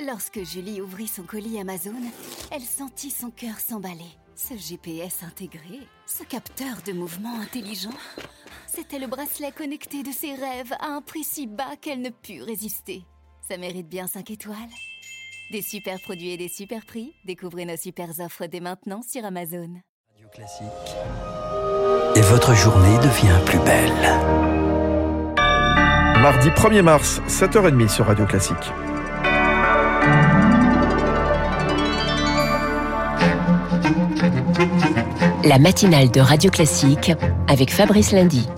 Lorsque Julie ouvrit son colis Amazon, elle sentit son cœur s'emballer. Ce GPS intégré, ce capteur de mouvement intelligent, c'était le bracelet connecté de ses rêves à un prix si bas qu'elle ne put résister. Ça mérite bien 5 étoiles. Des super produits et des super prix, découvrez nos super offres dès maintenant sur Amazon. Radio Classique. Et votre journée devient plus belle. Mardi 1er mars, 7h30 sur Radio Classique. La matinale de Radio Classique avec Fabrice Lundy.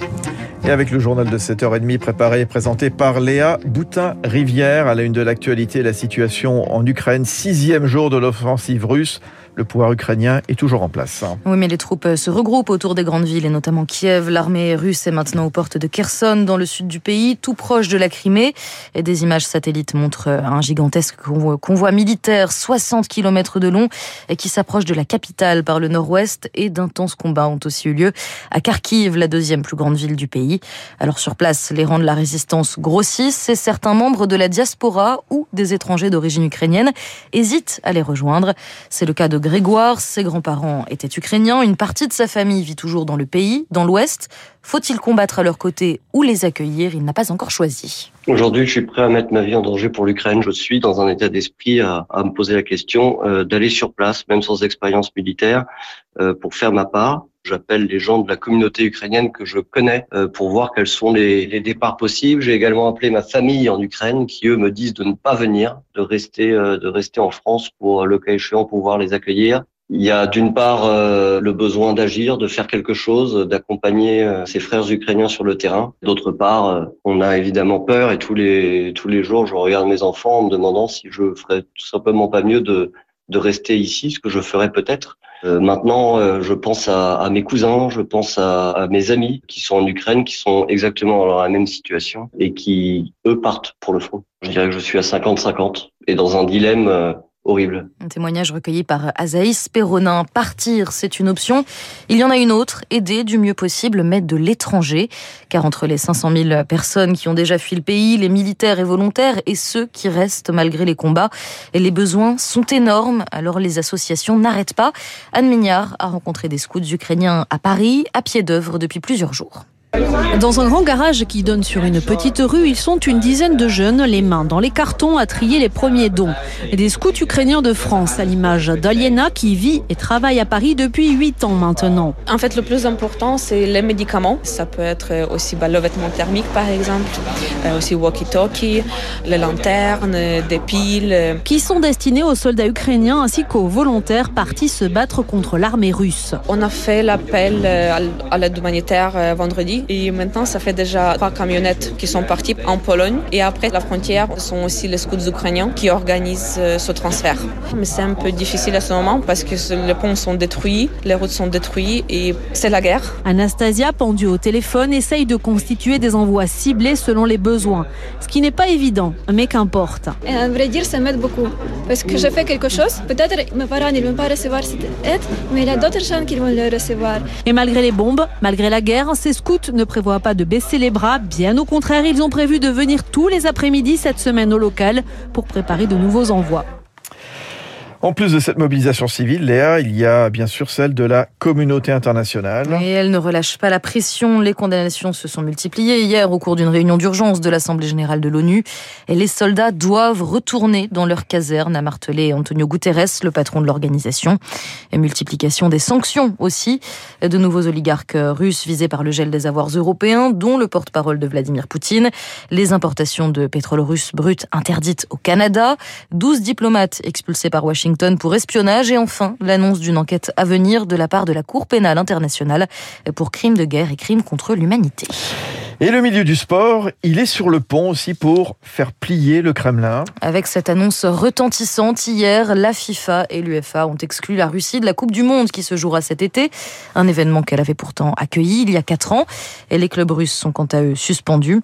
Et avec le journal de 7h30 préparé et présenté par Léa Boutin-Rivière à la une de l'actualité, la situation en Ukraine, sixième jour de l'offensive russe le pouvoir ukrainien est toujours en place. Oui, mais les troupes se regroupent autour des grandes villes et notamment Kiev. L'armée russe est maintenant aux portes de Kherson, dans le sud du pays, tout proche de la Crimée. Et des images satellites montrent un gigantesque convoi militaire, 60 km de long, qui s'approche de la capitale par le nord-ouest. Et d'intenses combats ont aussi eu lieu à Kharkiv, la deuxième plus grande ville du pays. Alors sur place, les rangs de la résistance grossissent et certains membres de la diaspora ou des étrangers d'origine ukrainienne hésitent à les rejoindre. C'est le cas de Grégoire, ses grands-parents étaient ukrainiens, une partie de sa famille vit toujours dans le pays, dans l'Ouest. Faut-il combattre à leur côté ou les accueillir? Il n'a pas encore choisi. Aujourd'hui, je suis prêt à mettre ma vie en danger pour l'Ukraine. Je suis dans un état d'esprit à, me poser la question euh, d'aller sur place, même sans expérience militaire, euh, pour faire ma part. J'appelle les gens de la communauté ukrainienne que je connais euh, pour voir quels sont les, départs possibles. J'ai également appelé ma famille en Ukraine qui eux me disent de ne pas venir, de rester, euh, de rester en France pour le cas échéant pouvoir les accueillir. Il y a d'une part euh, le besoin d'agir, de faire quelque chose, d'accompagner ses frères ukrainiens sur le terrain. D'autre part, on a évidemment peur et tous les tous les jours, je regarde mes enfants en me demandant si je ferais tout simplement pas mieux de de rester ici, ce que je ferais peut-être. Euh, maintenant, euh, je pense à, mes cousins, je pense à, mes amis qui sont en Ukraine, qui sont exactement dans la même situation et qui, eux, partent pour le front. Je dirais que je suis à 50-50 et dans un dilemme euh, horrible. Un témoignage recueilli par Azaïs Perronin. Partir, c'est une option. Il y en a une autre, aider du mieux possible, mais de l'étranger. Car entre les 500 000 personnes qui ont déjà fui le pays, les militaires et volontaires et ceux qui restent malgré les combats, les besoins sont énormes. Alors les associations n'arrêtent pas. Anne Mignard a rencontré des scouts ukrainiens à Paris, à pied d'œuvre depuis plusieurs jours. Dans un grand garage qui donne sur une petite rue, ils sont une dizaine de jeunes, les mains dans les cartons, à trier les premiers dons. Des scouts ukrainiens de France, à l'image d'Aliena qui vit et travaille à Paris depuis 8 ans maintenant. En fait, le plus important, c'est les médicaments. Ça peut être aussi bah, le vêtement thermique, par exemple, euh, aussi walkie-talkie, les lanternes, des piles. Qui sont destinés aux soldats ukrainiens ainsi qu'aux volontaires partis se battre contre l'armée russe. On a fait l'appel euh, à l'aide humanitaire euh, vendredi et maintenant, ça fait déjà trois camionnettes qui sont parties en Pologne. Et après la frontière, ce sont aussi les scouts ukrainiens qui organisent euh, ce transfert. Mais c'est un peu difficile à ce moment parce que les ponts sont détruits, les routes sont détruites et c'est la guerre. Anastasia, pendue au téléphone, essaye de constituer des envois ciblés selon les besoins. Ce qui n'est pas évident, mais qu'importe. À vrai dire, ça m'aide beaucoup. Parce que je fais quelque chose, peut-être mes parents ne vont pas recevoir cette aide, mais il y a d'autres gens qui vont le recevoir. Et malgré les bombes, malgré la guerre, ces scouts ne prévoient pas de baisser les bras. Bien au contraire, ils ont prévu de venir tous les après-midi cette semaine au local pour préparer de nouveaux envois. En plus de cette mobilisation civile, Léa, il y a bien sûr celle de la communauté internationale. Et elle ne relâche pas la pression. Les condamnations se sont multipliées hier au cours d'une réunion d'urgence de l'Assemblée générale de l'ONU. Et les soldats doivent retourner dans leur caserne, a martelé Antonio Guterres, le patron de l'organisation. Et multiplication des sanctions aussi. De nouveaux oligarques russes visés par le gel des avoirs européens, dont le porte-parole de Vladimir Poutine. Les importations de pétrole russe brut interdites au Canada. 12 diplomates expulsés par Washington pour espionnage et enfin l'annonce d'une enquête à venir de la part de la Cour pénale internationale pour crimes de guerre et crimes contre l'humanité. Et le milieu du sport, il est sur le pont aussi pour faire plier le Kremlin. Avec cette annonce retentissante, hier, la FIFA et l'UFA ont exclu la Russie de la Coupe du Monde qui se jouera cet été. Un événement qu'elle avait pourtant accueilli il y a quatre ans. Et les clubs russes sont quant à eux suspendus.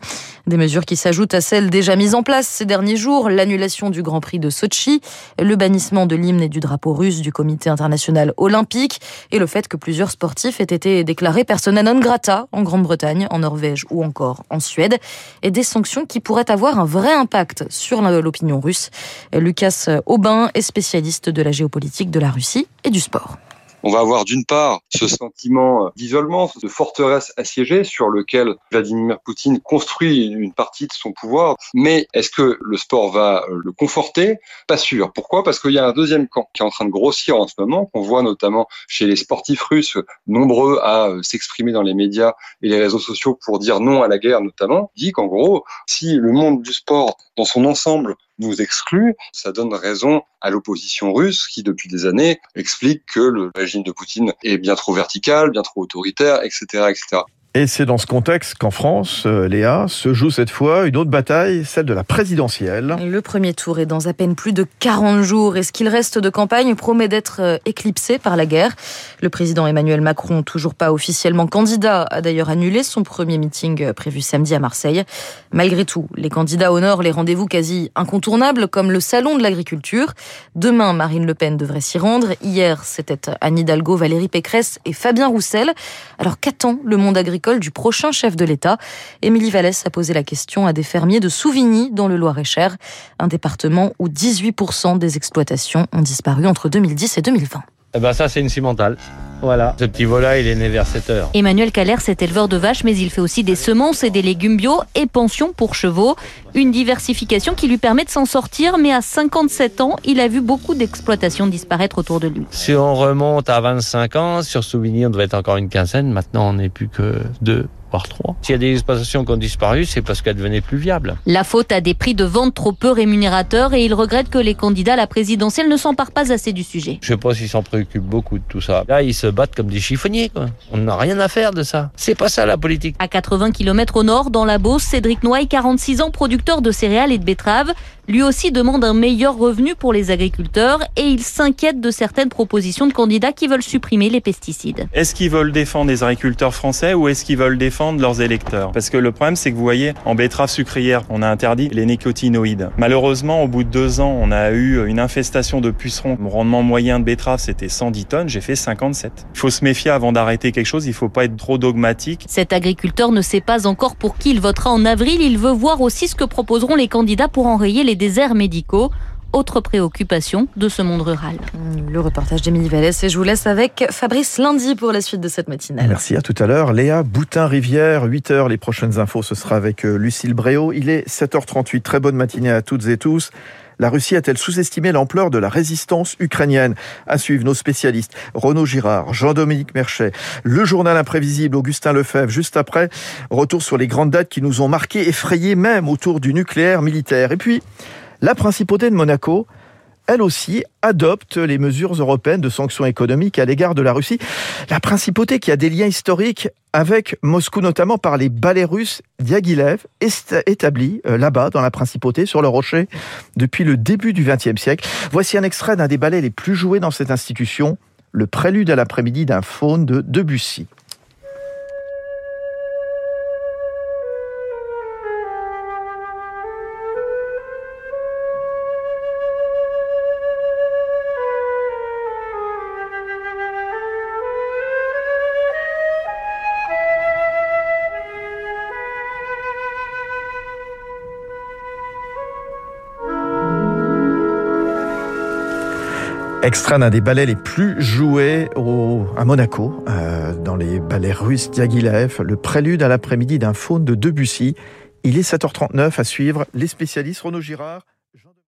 Des mesures qui s'ajoutent à celles déjà mises en place ces derniers jours. L'annulation du Grand Prix de Sochi, le bannissement de l'hymne et du drapeau russe du Comité international olympique et le fait que plusieurs sportifs aient été déclarés persona non grata en Grande-Bretagne, en Norvège ou encore en Suède, et des sanctions qui pourraient avoir un vrai impact sur l'opinion russe. Lucas Aubin est spécialiste de la géopolitique de la Russie et du sport on va avoir d'une part ce sentiment d'isolement, de forteresse assiégée sur lequel Vladimir Poutine construit une partie de son pouvoir. Mais est-ce que le sport va le conforter? Pas sûr. Pourquoi? Parce qu'il y a un deuxième camp qui est en train de grossir en ce moment, qu'on voit notamment chez les sportifs russes, nombreux à s'exprimer dans les médias et les réseaux sociaux pour dire non à la guerre notamment, dit qu'en gros, si le monde du sport dans son ensemble nous exclut, ça donne raison à l'opposition russe qui, depuis des années, explique que le régime de Poutine est bien trop vertical, bien trop autoritaire, etc., etc. Et c'est dans ce contexte qu'en France, euh, Léa, se joue cette fois une autre bataille, celle de la présidentielle. Le premier tour est dans à peine plus de 40 jours et ce qu'il reste de campagne promet d'être euh, éclipsé par la guerre? Le président Emmanuel Macron, toujours pas officiellement candidat, a d'ailleurs annulé son premier meeting euh, prévu samedi à Marseille. Malgré tout, les candidats honorent les rendez-vous quasi incontournables comme le salon de l'agriculture. Demain, Marine Le Pen devrait s'y rendre. Hier, c'était Anne Hidalgo, Valérie Pécresse et Fabien Roussel. Alors qu'attend le monde agricole du prochain chef de l'État. Émilie Vallès a posé la question à des fermiers de Souvigny, dans le Loir-et-Cher, un département où 18% des exploitations ont disparu entre 2010 et 2020. Eh ben ça, c'est une cimentale. Voilà, ce petit volaille, il est né vers 7 heures. Emmanuel Caller, c'est éleveur de vaches, mais il fait aussi des semences et des légumes bio et pension pour chevaux. Une diversification qui lui permet de s'en sortir, mais à 57 ans, il a vu beaucoup d'exploitations disparaître autour de lui. Si on remonte à 25 ans, sur Souvigny, on devait être encore une quinzaine. Maintenant, on n'est plus que deux par trois. S'il y a des exploitations qui ont disparu, c'est parce qu'elles devenaient plus viables. La faute a des prix de vente trop peu rémunérateurs et il regrette que les candidats à la présidentielle ne s'emparent pas assez du sujet. Je sais pas s'ils s'en préoccupent beaucoup de tout ça. Là, ils se battent comme des chiffonniers, quoi. On n'a rien à faire de ça. C'est pas ça la politique. À 80 km au nord, dans la Beauce, Cédric Noailles, 46 ans, producteur de céréales et de betteraves, lui aussi demande un meilleur revenu pour les agriculteurs et il s'inquiète de certaines propositions de candidats qui veulent supprimer les pesticides. Est-ce qu'ils veulent défendre les agriculteurs français ou est-ce qu'ils veulent défendre leurs électeurs? Parce que le problème, c'est que vous voyez, en betterave sucrière, on a interdit les nicotinoïdes. Malheureusement, au bout de deux ans, on a eu une infestation de pucerons. Mon rendement moyen de betterave, c'était 110 tonnes, j'ai fait 57. Il faut se méfier avant d'arrêter quelque chose, il faut pas être trop dogmatique. Cet agriculteur ne sait pas encore pour qui il votera en avril, il veut voir aussi ce que proposeront les candidats pour enrayer les déserts médicaux autre préoccupation de ce monde rural. Le reportage d'Émilie Vallès et je vous laisse avec Fabrice lundi pour la suite de cette matinale. Merci, à tout à l'heure. Léa Boutin-Rivière, 8h, les prochaines infos, ce sera avec euh, Lucille Bréau. Il est 7h38, très bonne matinée à toutes et tous. La Russie a-t-elle sous-estimé l'ampleur de la résistance ukrainienne À suivre nos spécialistes Renaud Girard, Jean-Dominique Merchet, le journal imprévisible Augustin Lefebvre. Juste après, retour sur les grandes dates qui nous ont marqués, effrayés même autour du nucléaire militaire. Et puis, la principauté de Monaco elle aussi adopte les mesures européennes de sanctions économiques à l'égard de la Russie. La principauté qui a des liens historiques avec Moscou, notamment par les ballets russes Diaghilev, établis euh, là-bas dans la principauté, sur le rocher, depuis le début du XXe siècle. Voici un extrait d'un des ballets les plus joués dans cette institution, le prélude à l'après-midi d'un faune de Debussy. Extrait d'un des ballets les plus joués au, à Monaco, euh, dans les ballets russes Diaghilev, le prélude à l'après-midi d'un faune de Debussy. Il est 7h39 à suivre les spécialistes Renaud Girard.